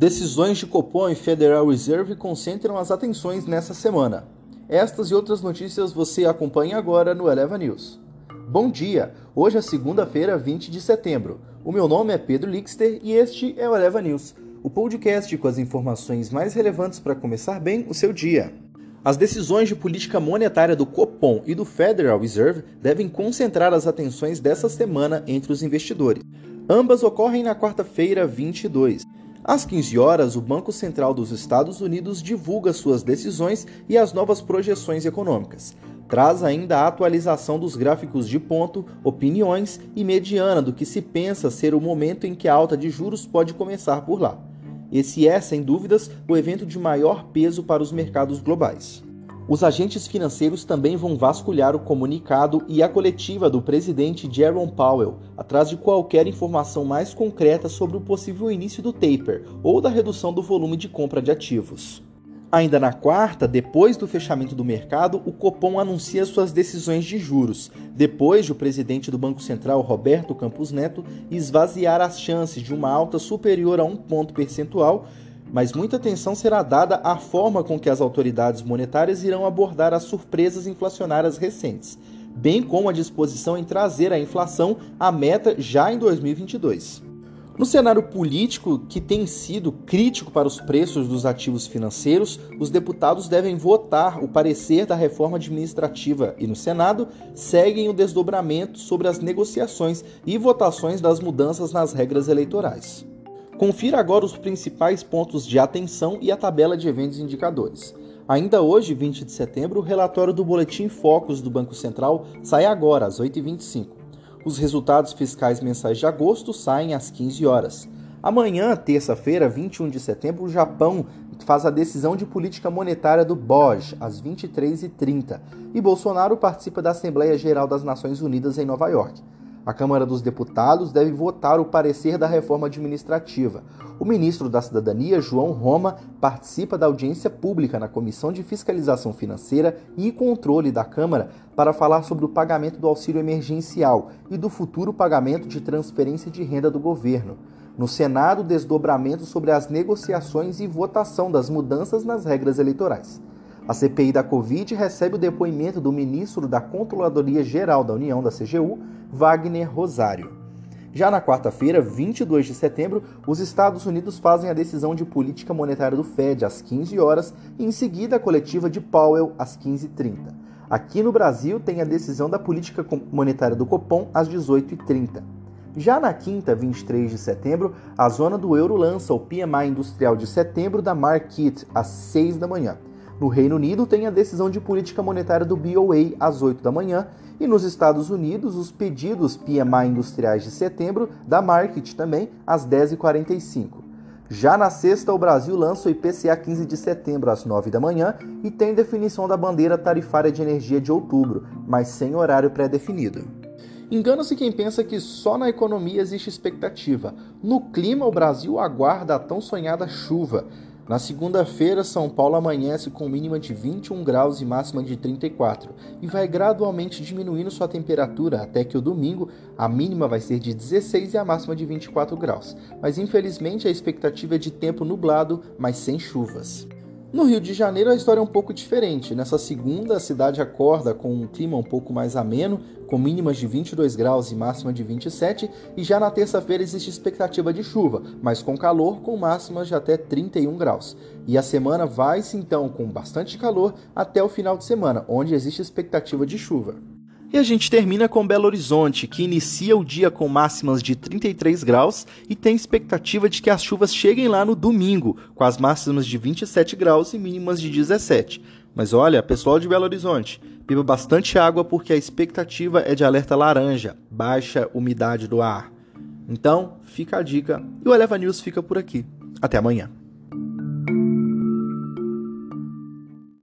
Decisões de Copom e Federal Reserve concentram as atenções nessa semana. Estas e outras notícias você acompanha agora no Eleva News. Bom dia! Hoje é segunda-feira, 20 de setembro. O meu nome é Pedro Lixter e este é o Eleva News, o podcast com as informações mais relevantes para começar bem o seu dia. As decisões de política monetária do Copom e do Federal Reserve devem concentrar as atenções dessa semana entre os investidores. Ambas ocorrem na quarta-feira, 22. Às 15 horas, o Banco Central dos Estados Unidos divulga suas decisões e as novas projeções econômicas. Traz ainda a atualização dos gráficos de ponto, opiniões e mediana do que se pensa ser o momento em que a alta de juros pode começar por lá. Esse é, sem dúvidas, o evento de maior peso para os mercados globais. Os agentes financeiros também vão vasculhar o comunicado e a coletiva do presidente Jerome Powell, atrás de qualquer informação mais concreta sobre o possível início do taper ou da redução do volume de compra de ativos. Ainda na quarta, depois do fechamento do mercado, o Copom anuncia suas decisões de juros, depois de o presidente do Banco Central, Roberto Campos Neto, esvaziar as chances de uma alta superior a um ponto percentual mas muita atenção será dada à forma com que as autoridades monetárias irão abordar as surpresas inflacionárias recentes, bem como a disposição em trazer a inflação à meta já em 2022. No cenário político, que tem sido crítico para os preços dos ativos financeiros, os deputados devem votar o parecer da reforma administrativa e, no Senado, seguem o desdobramento sobre as negociações e votações das mudanças nas regras eleitorais. Confira agora os principais pontos de atenção e a tabela de eventos e indicadores. Ainda hoje, 20 de setembro, o relatório do Boletim Focus do Banco Central sai agora, às 8h25. Os resultados fiscais mensais de agosto saem às 15 horas. Amanhã, terça-feira, 21 de setembro, o Japão faz a decisão de política monetária do BOJ, às 23h30, e Bolsonaro participa da Assembleia Geral das Nações Unidas em Nova York. A Câmara dos Deputados deve votar o parecer da reforma administrativa. O ministro da Cidadania, João Roma, participa da audiência pública na Comissão de Fiscalização Financeira e Controle da Câmara para falar sobre o pagamento do auxílio emergencial e do futuro pagamento de transferência de renda do governo. No Senado, desdobramento sobre as negociações e votação das mudanças nas regras eleitorais. A CPI da Covid recebe o depoimento do ministro da Controladoria Geral da União, da CGU, Wagner Rosário. Já na quarta-feira, 22 de setembro, os Estados Unidos fazem a decisão de política monetária do Fed às 15 horas e em seguida a coletiva de Powell às 15h30. Aqui no Brasil tem a decisão da política monetária do Copom às 18h30. Já na quinta, 23 de setembro, a zona do euro lança o PMI industrial de setembro da Market às 6 da manhã. No Reino Unido, tem a decisão de política monetária do BOA às 8 da manhã, e nos Estados Unidos, os pedidos PMI industriais de setembro da Market também às 10h45. Já na sexta, o Brasil lança o IPCA 15 de setembro às 9 da manhã e tem definição da bandeira tarifária de energia de outubro, mas sem horário pré-definido. Engana-se quem pensa que só na economia existe expectativa. No clima, o Brasil aguarda a tão sonhada chuva. Na segunda-feira, São Paulo amanhece com mínima de 21 graus e máxima de 34 e vai gradualmente diminuindo sua temperatura até que o domingo a mínima vai ser de 16 e a máxima de 24 graus. Mas infelizmente a expectativa é de tempo nublado, mas sem chuvas. No Rio de Janeiro a história é um pouco diferente. Nessa segunda, a cidade acorda com um clima um pouco mais ameno, com mínimas de 22 graus e máxima de 27, e já na terça-feira existe expectativa de chuva, mas com calor, com máximas de até 31 graus. E a semana vai-se então com bastante calor até o final de semana, onde existe expectativa de chuva. E a gente termina com Belo Horizonte, que inicia o dia com máximas de 33 graus e tem expectativa de que as chuvas cheguem lá no domingo, com as máximas de 27 graus e mínimas de 17. Mas olha, pessoal de Belo Horizonte, beba bastante água porque a expectativa é de alerta laranja, baixa umidade do ar. Então, fica a dica e o Eleva News fica por aqui. Até amanhã.